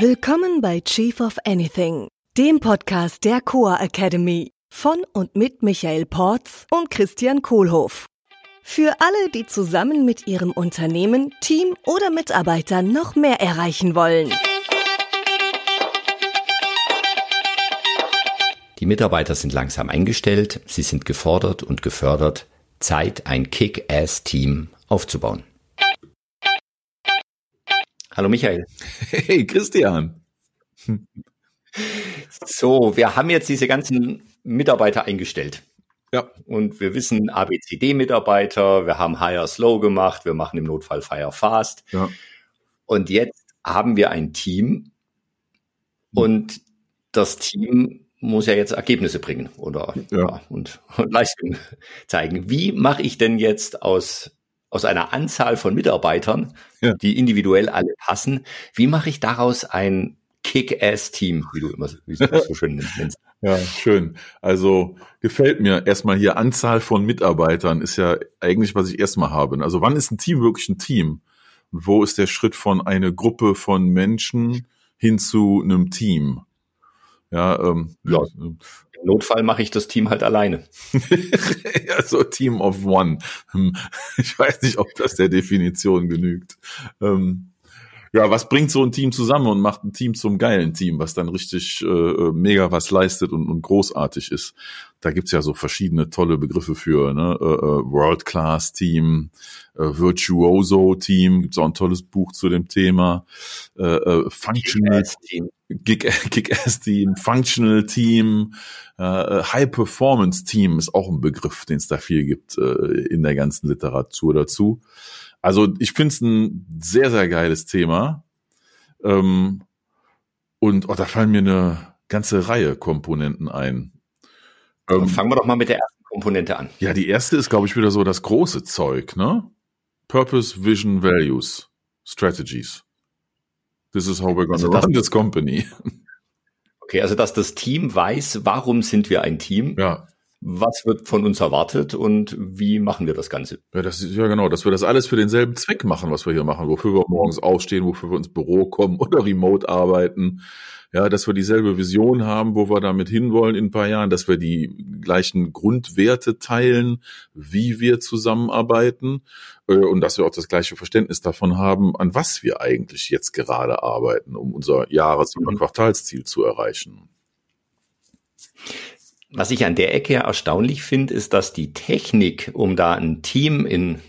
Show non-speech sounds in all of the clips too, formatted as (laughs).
Willkommen bei Chief of Anything, dem Podcast der Coa Academy von und mit Michael Porz und Christian Kohlhoff. Für alle, die zusammen mit ihrem Unternehmen, Team oder Mitarbeitern noch mehr erreichen wollen. Die Mitarbeiter sind langsam eingestellt, sie sind gefordert und gefördert. Zeit, ein Kick-Ass-Team aufzubauen. Hallo Michael. Hey Christian. So, wir haben jetzt diese ganzen Mitarbeiter eingestellt. Ja. Und wir wissen ABCD-Mitarbeiter, wir haben Hire Slow gemacht, wir machen im Notfall Fire Fast. Ja. Und jetzt haben wir ein Team und das Team muss ja jetzt Ergebnisse bringen oder Ja. ja. und, und Leistung zeigen. Wie mache ich denn jetzt aus, aus einer Anzahl von Mitarbeitern, Ja. die individuell alle passen, wie mache ich daraus ein Kick-Ass-Team, wie du immer so- wie du es so schön nennst? Ja, schön. Also gefällt mir erstmal hier Anzahl von Mitarbeitern ist ja eigentlich, was ich erstmal habe. Also wann ist ein Team wirklich ein Team? Und wo ist der Schritt von einer Gruppe von Menschen hin zu einem Team? Ja, ähm, Ja. Notfall mache ich das Team halt alleine. (laughs) ja, so Team of One. Hm, Ich weiß nicht, ob das der Definition genügt. Ähm, ja, was bringt so ein Team zusammen und macht ein Team zum geilen Team, was dann richtig äh, äh, mega was leistet und, und großartig ist? Da gibt's ja so verschiedene tolle Begriffe für, ne? Äh, äh, World-Class-Team, äh, Virtuoso-Team, gibt's auch ein tolles Buch zu dem Thema. Äh, äh, Functional Kick-Ass-Team. (laughs) Kick- Kick-Ass-Team, Functional-Team, äh, High-Performance-Team ist auch ein Begriff, den es da viel gibt äh, in der ganzen Literatur dazu. Also ich finde es ein sehr, sehr geiles Thema. Ähm, und oh, da fallen mir eine ganze Reihe Komponenten ein. Ähm, fangen wir doch mal mit der ersten Komponente an. ja, die erste ist, glaube ich, wieder so das große Zeug, ne? Purpose, Vision, Values, Strategies. This is how we're gonna Also run this company. Okay, also dass das Team weiß, warum sind wir ein Team, Ja, was wird von uns erwartet und wie machen wir das Ganze. Ja, das ist ja genau, dass wir das alles für denselben Zweck machen, was wir hier machen, wofür wir morgens aufstehen, wofür wir ins Büro kommen oder remote arbeiten. Ja, dass wir dieselbe Vision haben, wo wir damit hinwollen in ein paar Jahren, dass wir die gleichen Grundwerte teilen, wie wir zusammenarbeiten und dass wir auch das gleiche Verständnis davon haben, an was wir eigentlich jetzt gerade arbeiten, um unser Jahres- oder Mhm. Quartalsziel zu erreichen. Was ich an der Ecke ja erstaunlich finde, ist, dass die Technik, um da ein Team in,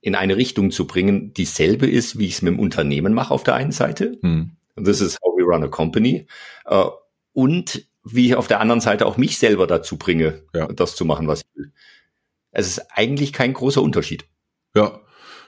in eine Richtung zu bringen, dieselbe ist, wie ich es mit dem Unternehmen mache auf der einen Seite. Hm. This is how we run a company. Äh, und wie ich auf der anderen Seite auch mich selber dazu bringe, Ja. das zu machen, was ich will. Es ist eigentlich kein großer Unterschied. Ja.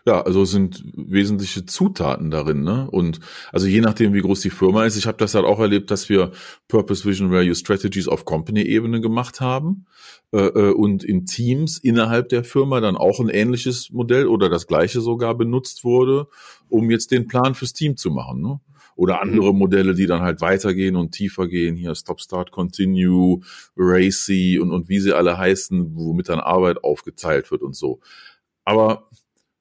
Ja, also es sind wesentliche Zutaten darin, ne? Und also je nachdem, wie groß die Firma ist, ich habe das halt auch erlebt, dass wir Purpose Vision Value Strategies auf Company-Ebene gemacht haben äh, äh, und in Teams innerhalb der Firma dann auch ein ähnliches Modell oder das gleiche sogar benutzt wurde, um jetzt den Plan fürs Team zu machen, ne? Oder andere Modelle, die dann halt weitergehen und tiefer gehen, hier Stop, Start, Continue, Racy und, und wie sie alle heißen, womit dann Arbeit aufgeteilt wird und so. Aber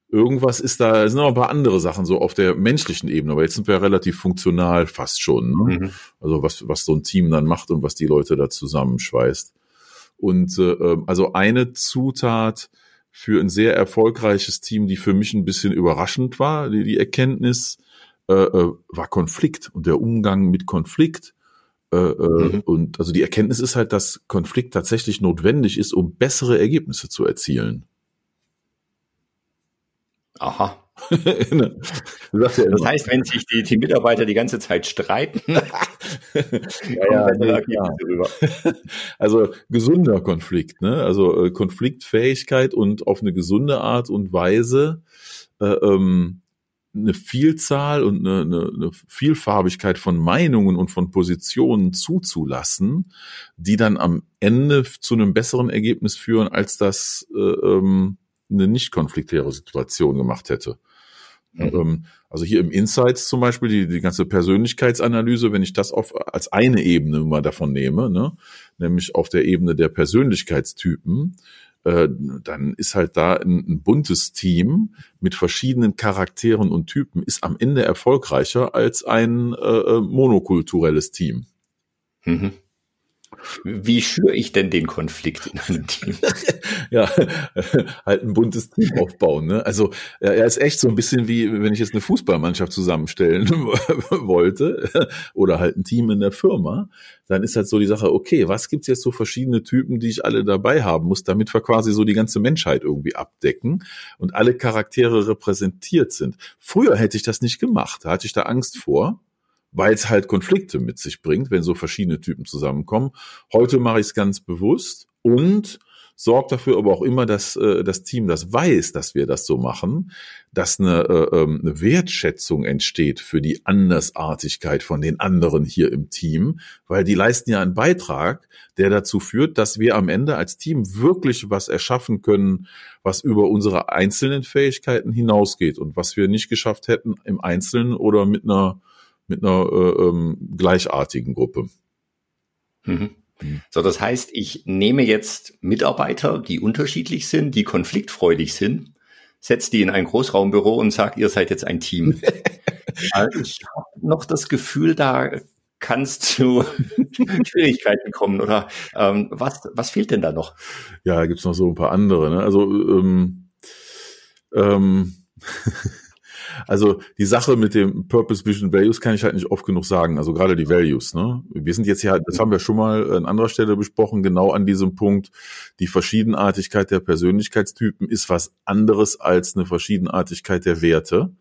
irgendwas ist da, es sind noch ein paar andere Sachen so auf der menschlichen Ebene, aber jetzt sind wir relativ funktional fast schon. Ne? Also was, was so ein Team dann macht und was die Leute da zusammenschweißt. Und äh, ähm, also eine Zutat für ein sehr erfolgreiches Team, die für mich ein bisschen überraschend war, die, die Erkenntnis, äh, äh, war Konflikt und der Umgang mit Konflikt. Äh, äh, Mhm. Und also die Erkenntnis ist halt, dass Konflikt tatsächlich notwendig ist, um bessere Ergebnisse zu erzielen. Aha. (laughs) Ja Das heißt, wenn sich die, die Mitarbeiter die ganze Zeit streiten, (laughs) (laughs) ja, ja, nee. Also gesunder Konflikt, ne? Also äh, Konfliktfähigkeit und auf eine gesunde Art und Weise äh, ähm, eine Vielzahl und eine, eine, eine Vielfarbigkeit von Meinungen und von Positionen zuzulassen, die dann am Ende zu einem besseren Ergebnis führen, als das äh, ähm, eine nicht konfliktäre Situation gemacht hätte. Mhm. Ähm, Also hier im Insights zum Beispiel, die, die ganze Persönlichkeitsanalyse, wenn ich das auf, als eine Ebene mal davon nehme, ne, nämlich auf der Ebene der Persönlichkeitstypen, äh, dann ist halt da ein, ein buntes Team mit verschiedenen Charakteren und Typen, ist am Ende erfolgreicher als ein äh, äh monokulturelles Team. Mhm. Wie schüre ich denn den Konflikt in einem Team? (laughs) ja, (laughs) halt ein buntes Team aufbauen. Ne? Also er ist echt so ein bisschen wie, wenn ich jetzt eine Fußballmannschaft zusammenstellen (laughs) wollte oder halt ein Team in der Firma, dann ist halt so die Sache, okay, was gibt's jetzt so verschiedene Typen, die ich alle dabei haben muss, damit wir quasi so die ganze Menschheit irgendwie abdecken und alle Charaktere repräsentiert sind. Früher hätte ich das nicht gemacht, da hatte ich da Angst vor weil es halt Konflikte mit sich bringt, wenn so verschiedene Typen zusammenkommen. Heute mache ich es ganz bewusst und sorgt dafür aber auch immer, dass äh, das Team das weiß, dass wir das so machen, dass eine, äh, ähm, eine Wertschätzung entsteht für die Andersartigkeit von den anderen hier im Team, weil die leisten ja einen Beitrag, der dazu führt, dass wir am Ende als Team wirklich was erschaffen können, was über unsere einzelnen Fähigkeiten hinausgeht und was wir nicht geschafft hätten im Einzelnen oder mit einer mit einer äh, ähm, gleichartigen Gruppe. Mhm. So, das heißt, ich nehme jetzt Mitarbeiter, die unterschiedlich sind, die konfliktfreudig sind, setze die in ein Großraumbüro und sage, ihr seid jetzt ein Team. (laughs) Also ich habe noch das Gefühl, da kann es zu (laughs) Schwierigkeiten kommen oder ähm, was, was fehlt denn da noch? Ja, da gibt's noch so ein paar andere. Ne? Also ähm, ähm, (laughs) Also die Sache mit dem Purpose, Vision, Values kann ich halt nicht oft genug sagen. Also gerade die Values. Ne? Wir sind jetzt ja, das haben wir schon mal an anderer Stelle besprochen, genau an diesem Punkt. Die Verschiedenartigkeit der Persönlichkeitstypen ist was anderes als eine Verschiedenartigkeit der Werte.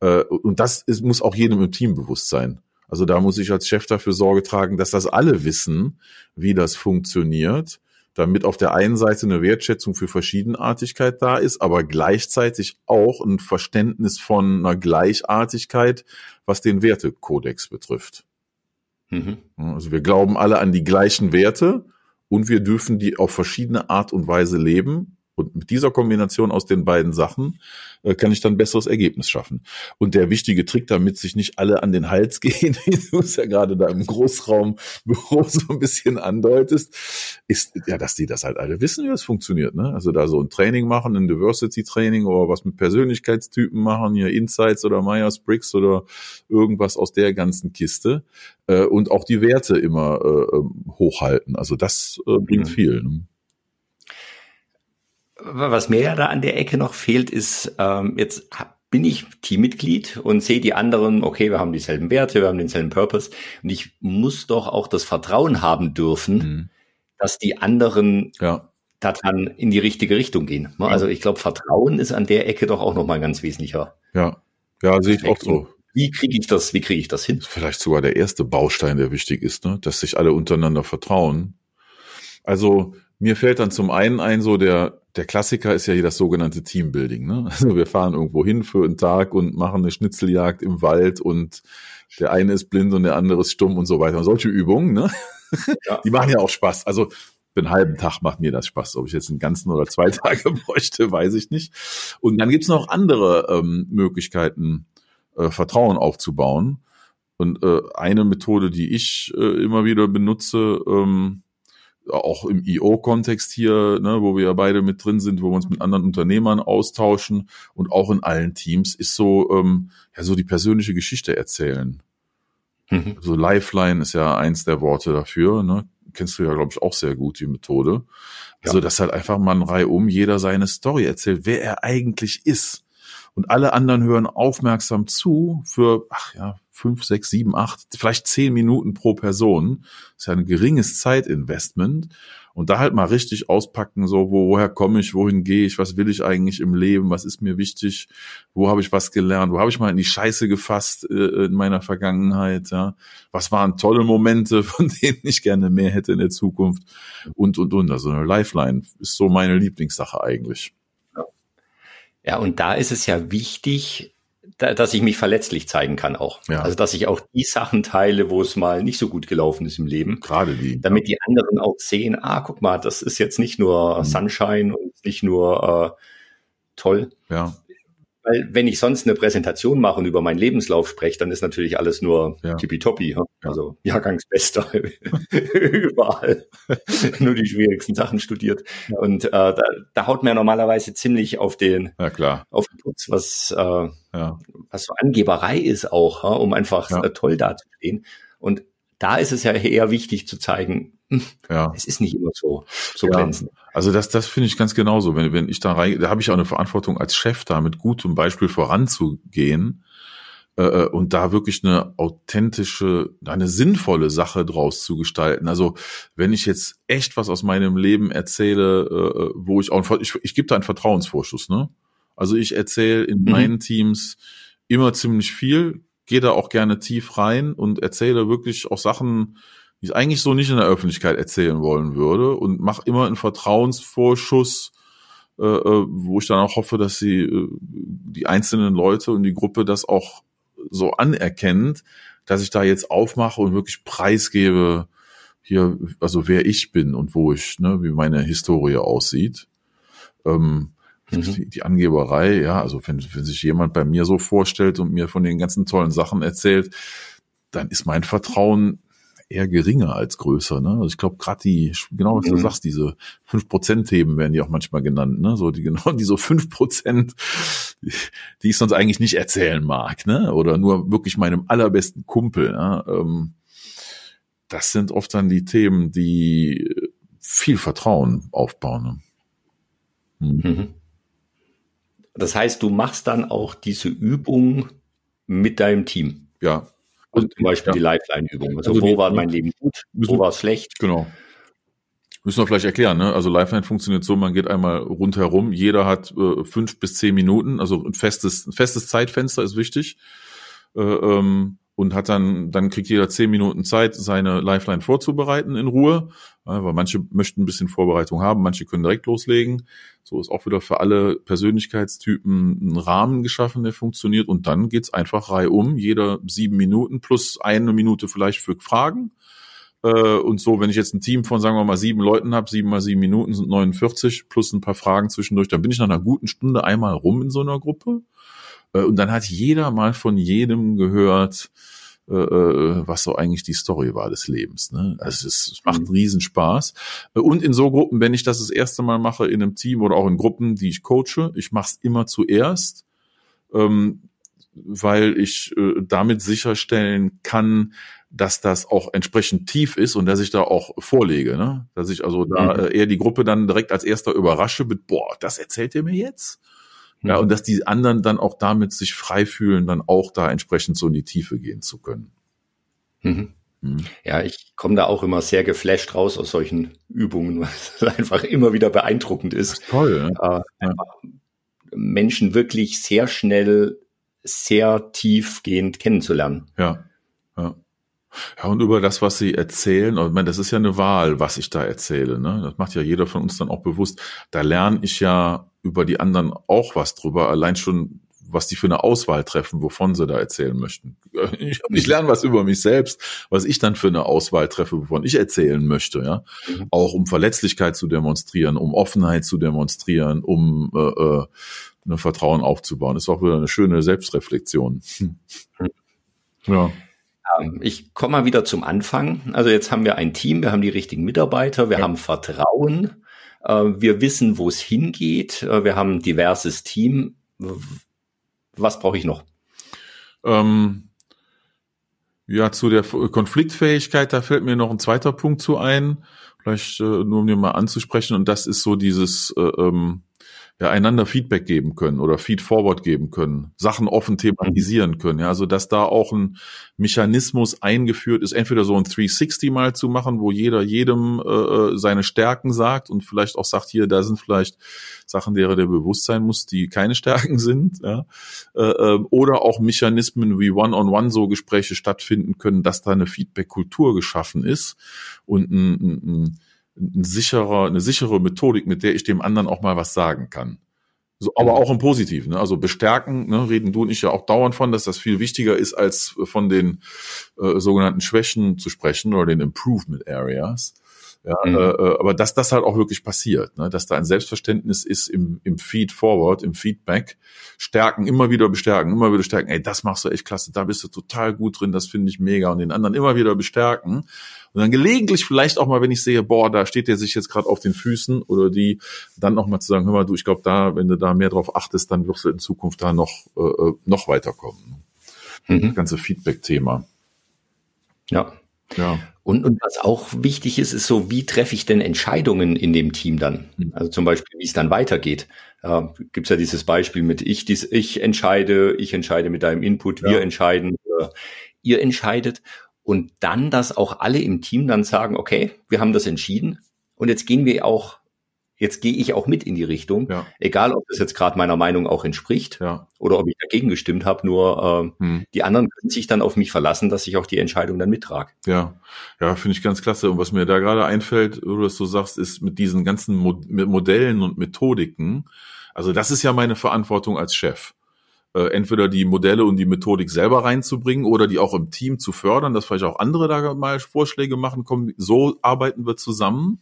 Äh, und das ist, muss auch jedem im Team bewusst sein. Also da muss ich als Chef dafür Sorge tragen, dass das alle wissen, wie das funktioniert damit auf der einen Seite eine Wertschätzung für Verschiedenartigkeit da ist, aber gleichzeitig auch ein Verständnis von einer Gleichartigkeit, was den Wertekodex betrifft. Mhm. Also wir glauben alle an die gleichen Werte und wir dürfen die auf verschiedene Art und Weise leben und mit dieser Kombination aus den beiden Sachen äh, kann ich dann ein besseres Ergebnis schaffen. Und der wichtige Trick, damit sich nicht alle an den Hals (laughs) gehen, wie du es ja gerade da im Großraumbüro (laughs) so ein bisschen andeutest, ist ja, dass die das halt alle wissen, wie das funktioniert. Ne? Also da so ein Training machen, ein Diversity-Training oder was mit Persönlichkeitstypen machen, hier Insights oder Myers-Briggs oder irgendwas aus der ganzen Kiste äh, und auch die Werte immer äh, ähm, hochhalten. Also das äh, bringt mhm. viel. Ne? Was mir ja da an der Ecke noch fehlt, ist, ähm, jetzt bin ich Teammitglied und sehe die anderen, okay, wir haben dieselben Werte, wir haben denselben Purpose und ich muss doch auch das Vertrauen haben dürfen, mhm. dass die anderen ja. daran in die richtige Richtung gehen. Ne? Also ich glaube, Vertrauen ist an der Ecke doch auch nochmal ganz wesentlicher. Ja, ja, sehe ich auch so. Wie kriege ich das, wie kriege ich das hin? Vielleicht sogar der erste Baustein, der wichtig ist, ne? dass sich alle untereinander vertrauen. Also mir fällt dann zum einen ein, so der, der Klassiker ist ja hier das sogenannte Teambuilding. Ne? Also wir fahren irgendwo hin für einen Tag und machen eine Schnitzeljagd im Wald und der eine ist blind und der andere ist stumm und so weiter. Und solche Übungen, ne? Ja. die machen ja auch Spaß. Also einen halben Tag macht mir das Spaß. Ob ich jetzt einen ganzen oder zwei (laughs) Tage bräuchte, weiß ich nicht. Und dann gibt's noch andere ähm, Möglichkeiten, äh, Vertrauen aufzubauen. Und äh, eine Methode, die ich äh, immer wieder benutze, ähm, auch im IO-Kontext hier, ne, wo wir ja beide mit drin sind, wo wir uns mit anderen Unternehmern austauschen und auch in allen Teams, ist so, ähm, ja, so die persönliche Geschichte erzählen. Mhm. So Lifeline ist ja eins der Worte dafür, ne? Kennst du ja, glaube ich, auch sehr gut, die Methode. Also, ja. dass halt einfach mal ein Reihe um jeder seine Story erzählt, wer er eigentlich ist. Und alle anderen hören aufmerksam zu für, ach ja, fünf, sechs, sieben, acht, vielleicht zehn Minuten pro Person. Das ist ja ein geringes Zeitinvestment. Und da halt mal richtig auspacken, so, wo, woher komme ich, wohin gehe ich, was will ich eigentlich im Leben, was ist mir wichtig, wo habe ich was gelernt, wo habe ich mal in die Scheiße gefasst äh, in meiner Vergangenheit, ja, was waren tolle Momente, (laughs) von denen ich gerne mehr hätte in der Zukunft und, und, und. Also eine Lifeline ist so meine Lieblingssache eigentlich. Ja, und da ist es ja wichtig, da, dass ich mich verletzlich zeigen kann auch. Ja. Also dass ich auch die Sachen teile, wo es mal nicht so gut gelaufen ist im Leben. Gerade die. Damit die anderen auch sehen, ah, guck mal, das ist jetzt nicht nur mhm. Sunshine und nicht nur äh, toll. Ja. Weil wenn ich sonst eine Präsentation mache und über meinen Lebenslauf spreche, dann ist natürlich alles nur ja. tippitoppi. Ja? Also Jahrgangsbester (laughs) überall. (laughs) nur die schwierigsten Sachen studiert. Ja. Und äh, da, da haut mir normalerweise ziemlich auf den, ja, klar. auf den Putz, was, äh, ja. was so Angeberei ist auch, ja? um einfach ja. toll dazustehen. Und da ist es ja eher wichtig zu zeigen, ja. es ist nicht immer so, so ja. glänzend. Also das, das finde ich ganz genauso. Wenn, wenn ich da rein, da habe ich auch eine Verantwortung als Chef da mit gutem Beispiel voranzugehen äh, äh, und da wirklich eine authentische, eine sinnvolle Sache draus zu gestalten. Also wenn ich jetzt echt was aus meinem Leben erzähle, äh, äh wo ich auch, ich, ich gebe da einen Vertrauensvorschuss, ne? Also ich erzähle in mhm. meinen Teams immer ziemlich viel, gehe da auch gerne tief rein und erzähle wirklich auch Sachen, die ich eigentlich so nicht in der Öffentlichkeit erzählen wollen würde und mache immer einen Vertrauensvorschuss, äh, äh, wo ich dann auch hoffe, dass sie äh, die einzelnen Leute und die Gruppe das auch so anerkennt, dass ich da jetzt aufmache und wirklich preisgebe, hier, also wer ich bin und wo ich, ne, wie meine Historie aussieht. Ähm, mhm. die, die, Angeberei, ja, also wenn, wenn sich jemand bei mir so vorstellt und mir von den ganzen tollen Sachen erzählt, dann ist mein Vertrauen eher geringer als größer. Ne? Also ich glaube, gerade die, genau was du mhm. sagst, diese 5%-Themen werden die auch manchmal genannt, ne? So die genau die so 5%, die ich sonst eigentlich nicht erzählen mag, ne? Oder nur wirklich meinem allerbesten Kumpel. Ne? Ähm, das sind oft dann die Themen, die viel Vertrauen aufbauen. Ne? Mhm. mhm. Das heißt, du machst dann auch diese Übung mit deinem Team. Ja, und zum Beispiel ja. die Lifeline-Übung. Also, also, wo war mein Leben gut, wo war es schlecht? Genau. Müssen wir vielleicht erklären, ne? Also Lifeline funktioniert so, man geht einmal rundherum, jeder hat äh, fünf bis zehn Minuten, also ein festes, ein festes Zeitfenster ist wichtig. Äh, ähm, und hat dann, dann kriegt jeder zehn Minuten Zeit, seine Lifeline vorzubereiten in Ruhe, weil manche möchten ein bisschen Vorbereitung haben, manche können direkt loslegen. So ist auch wieder für alle Persönlichkeitstypen ein Rahmen geschaffen, der funktioniert und dann geht's einfach reihum, jeder sieben Minuten plus eine Minute vielleicht für Fragen. Äh, und so, wenn ich jetzt ein Team von, sagen wir mal, sieben Leuten habe, sieben mal sieben Minuten sind 49, plus ein paar Fragen zwischendurch, dann bin ich nach einer guten Stunde einmal rum in so einer Gruppe. Äh, und dann hat jeder mal von jedem gehört, äh, äh, was so eigentlich die Story war des Lebens. Ne? Also es, macht einen mhm. Riesenspaß. Und in so Gruppen, wenn ich das das erste Mal mache in einem Team oder auch in Gruppen, die ich coache, ich mache es immer zuerst, ähm, weil ich damit sicherstellen kann, dass das auch entsprechend tief ist und dass ich da auch vorlege, ne? Dass ich also da mhm. eher die Gruppe dann direkt als erster überrasche mit, boah, das erzählt ihr mir jetzt? Ja, und dass die anderen dann auch damit sich frei fühlen, dann auch da entsprechend so in die Tiefe gehen zu können. Mhm. Mhm. Ja, ich komme da auch immer sehr geflasht raus aus solchen Übungen, (laughs) weil es einfach immer wieder beeindruckend ist. ist toll. Ja. Äh, Menschen wirklich sehr schnell, sehr tiefgehend kennenzulernen. Ja, ja. Ja, und über das, was sie erzählen, und ich meine, das ist ja eine Wahl, was ich da erzähle. Ne? Das macht ja jeder von uns dann auch bewusst. Da lerne ich ja über die anderen auch was drüber, allein schon, was die für eine Auswahl treffen, wovon sie da erzählen möchten. (laughs) Ich, ich lerne was über mich selbst, was ich dann für eine Auswahl treffe, wovon ich erzählen möchte, ja. Mhm. Auch um Verletzlichkeit zu demonstrieren, um Offenheit zu demonstrieren, um äh, äh, eine Vertrauen aufzubauen. Ist auch wieder eine schöne Selbstreflexion. Hm. Ja. Ähm, ich komme mal wieder zum Anfang. Also jetzt haben wir ein Team, wir haben die richtigen Mitarbeiter, wir ja. haben Vertrauen, äh, wir wissen, wo es hingeht. Äh, wir haben ein diverses Team. Was brauche ich noch? Ähm, ja, zu der Konfliktfähigkeit, da fällt mir noch ein zweiter Punkt zu ein. Vielleicht äh, nur um dir mal anzusprechen. Und das ist so dieses, äh, ähm, ja, einander Feedback geben können oder Feedforward geben können, Sachen offen thematisieren können. Ja, also dass da auch ein Mechanismus eingeführt ist, entweder so ein 360 mal zu machen, wo jeder jedem äh, äh, seine Stärken sagt und vielleicht auch sagt, hier, da sind vielleicht Sachen, derer der bewusst sein muss, die keine Stärken (laughs) sind. Ja, äh, ähm, oder auch Mechanismen wie One-on-One -on -One so Gespräche stattfinden können, dass da eine Feedback-Kultur geschaffen ist und ein, ein, ein ein sicherer, eine sichere Methodik, mit der ich dem anderen auch mal was sagen kann. So, aber auch im Positiven. Ne? Also bestärken, ne, reden du und ich ja auch dauernd von, dass das viel wichtiger ist, als von den äh, sogenannten Schwächen zu sprechen oder den Improvement Areas. Ja, mhm. äh, äh aber dass das halt auch wirklich passiert, ne? dass da ein Selbstverständnis ist im, im Feed Forward, im Feedback, stärken, immer wieder bestärken, immer wieder stärken, ey, das machst du echt klasse, da bist du total gut drin, das finde ich mega und den anderen immer wieder bestärken und dann gelegentlich vielleicht auch mal, wenn ich sehe, boah, da steht der sich jetzt gerade auf den Füßen oder die, dann noch mal zu sagen, hör mal, du, ich glaube, da, wenn du da mehr drauf achtest, dann wirst du in Zukunft da noch äh, äh noch weiterkommen. Mhm. Das ganze Feedback-Thema. Ja. Ja. Und, und was auch wichtig ist, ist so, wie treffe ich denn Entscheidungen in dem Team dann? Mhm. Also zum Beispiel, wie es dann weitergeht. Äh, Gibt ja dieses Beispiel mit ich, dies, ich entscheide, ich entscheide mit deinem Input, ja. wir entscheiden, äh, ihr entscheidet. Und dann, dass auch alle im Team dann sagen, okay, wir haben das entschieden und jetzt gehen wir auch jetzt gehe ich auch mit in die Richtung, ja. egal ob das jetzt gerade meiner Meinung auch entspricht ja. oder ob ich dagegen gestimmt habe, nur äh, hm. die anderen können sich dann auf mich verlassen, dass ich auch die Entscheidung dann mittrage. Ja, ja, finde ich ganz klasse. Und was mir da gerade einfällt, wo du das so sagst, ist mit diesen ganzen Mo Modellen und Methodiken, also das ist ja meine Verantwortung als Chef. Äh, entweder die Modelle und die Methodik selber reinzubringen oder die auch im Team zu fördern, dass vielleicht auch andere da mal Vorschläge machen, kommen, so arbeiten wir zusammen.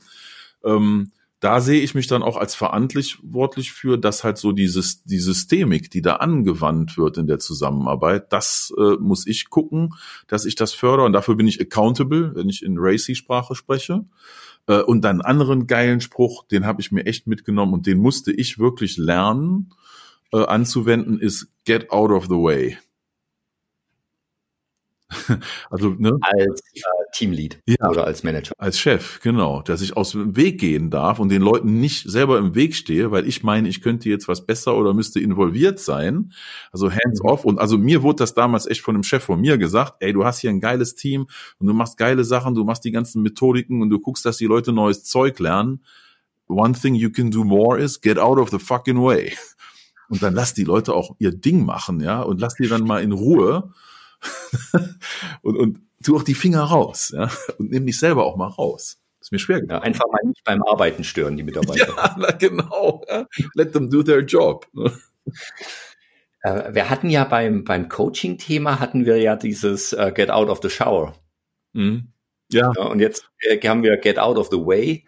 Ähm, da sehe ich mich dann auch als verantwortlich für, dass halt so dieses, die Systemik, die da angewandt wird in der Zusammenarbeit, das äh, muss ich gucken, dass ich das fördere und dafür bin ich accountable, wenn ich in Racy-Sprache spreche. Äh, und dann anderen geilen Spruch, den habe ich mir echt mitgenommen und den musste ich wirklich lernen äh, anzuwenden, ist get out of the way. (laughs) also ne? als äh, Teamlead ja, oder als Manager. Als Chef, genau, dass ich aus dem Weg gehen darf und den Leuten nicht selber im Weg stehe, weil ich meine, ich könnte jetzt was besser oder müsste involviert sein. Also hands mhm. off. Und also mir wurde das damals echt von einem Chef von mir gesagt, ey, du hast hier ein geiles Team und du machst geile Sachen, du machst die ganzen Methodiken und du guckst, dass die Leute neues Zeug lernen. One thing you can do more is get out of the fucking way. Und dann lass die Leute auch ihr Ding machen, ja, und lass die dann mal in Ruhe und, und tu auch die Finger raus, ja, und nimm dich selber auch mal raus. ist mir schwer Ja, einfach mal nicht beim Arbeiten stören, die Mitarbeiter. ja, na, genau. Ja. Let them do their job. Äh, wir hatten ja beim, beim Coaching-Thema hatten wir ja dieses uh, Get out of the shower. Mhm. Ja. ja. Und jetzt äh, haben wir Get out of the way.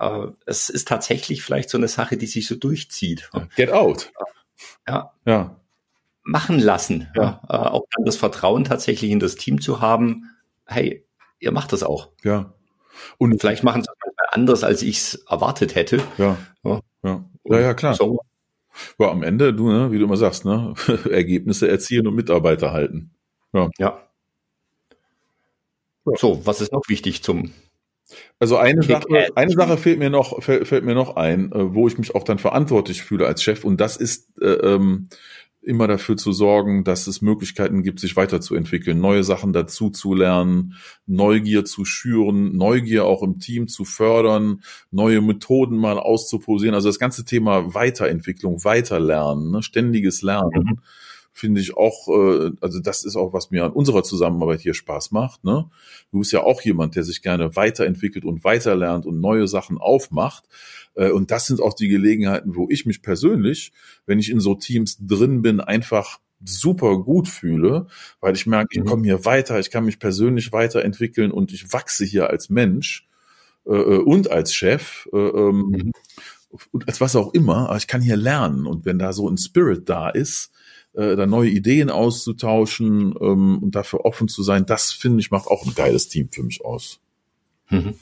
Uh, es ist tatsächlich vielleicht so eine Sache, die sich so durchzieht. Get out. Ja. Ja machen lassen. Ja. ja. Äh, auch dann das Vertrauen tatsächlich in das Team zu haben, hey, ihr macht das auch. Ja. Und vielleicht machen sie es anders, als ich es erwartet hätte. Ja. Ja, ja. ja, ja klar. So. Ja, am Ende, du, ne, wie du immer sagst, ne, (laughs) Ergebnisse erzielen und Mitarbeiter halten. Ja. ja. So, was ist noch wichtig zum also eine Sache, eine Sache fehlt mir noch, fällt, fällt mir noch ein, äh, wo ich mich auch dann verantwortlich fühle als Chef, und das ist äh, ähm, immer dafür zu sorgen, dass es Möglichkeiten gibt, sich weiterzuentwickeln, neue Sachen dazu zu lernen, Neugier zu schüren, Neugier auch im Team zu fördern, neue Methoden mal auszuprobieren. Also das ganze Thema Weiterentwicklung, Weiterlernen, ne, ständiges Lernen. Mhm finde ich auch, äh, also das ist auch, was mir an unserer Zusammenarbeit hier Spaß macht. Ne? Du bist ja auch jemand, der sich gerne weiterentwickelt und weiterlernt und neue Sachen aufmacht. Äh, und das sind auch die Gelegenheiten, wo ich mich persönlich, wenn ich in so Teams drin bin, einfach super gut fühle, weil ich merke, ich mhm. komme hier weiter, ich kann mich persönlich weiterentwickeln und ich wachse hier als Mensch äh, äh und als Chef. Äh, ähm, mhm. Und als was auch immer, aber ich kann hier lernen. Und wenn da so ein Spirit da ist, äh, da neue Ideen auszutauschen ähm, und dafür offen zu sein, das finde ich macht auch ein geiles Team für mich aus. Mhm.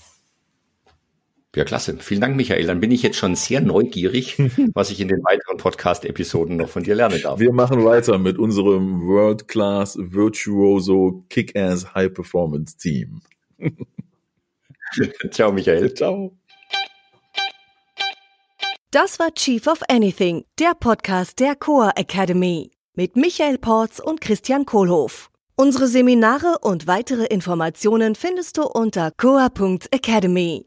Ja, klasse. Vielen Dank, Michael. Dann bin ich jetzt schon sehr neugierig, (laughs) was ich in den weiteren Podcast-Episoden noch von dir lernen darf. Wir machen weiter mit unserem World-Class Virtuoso Kick-Ass High-Performance Team. (laughs) Ciao, Michael. Ciao. Das war Chief of Anything, der Podcast der Coa Academy mit Michael Porz und Christian Kohlhoff. Unsere Seminare und weitere Informationen findest du unter coa.academy.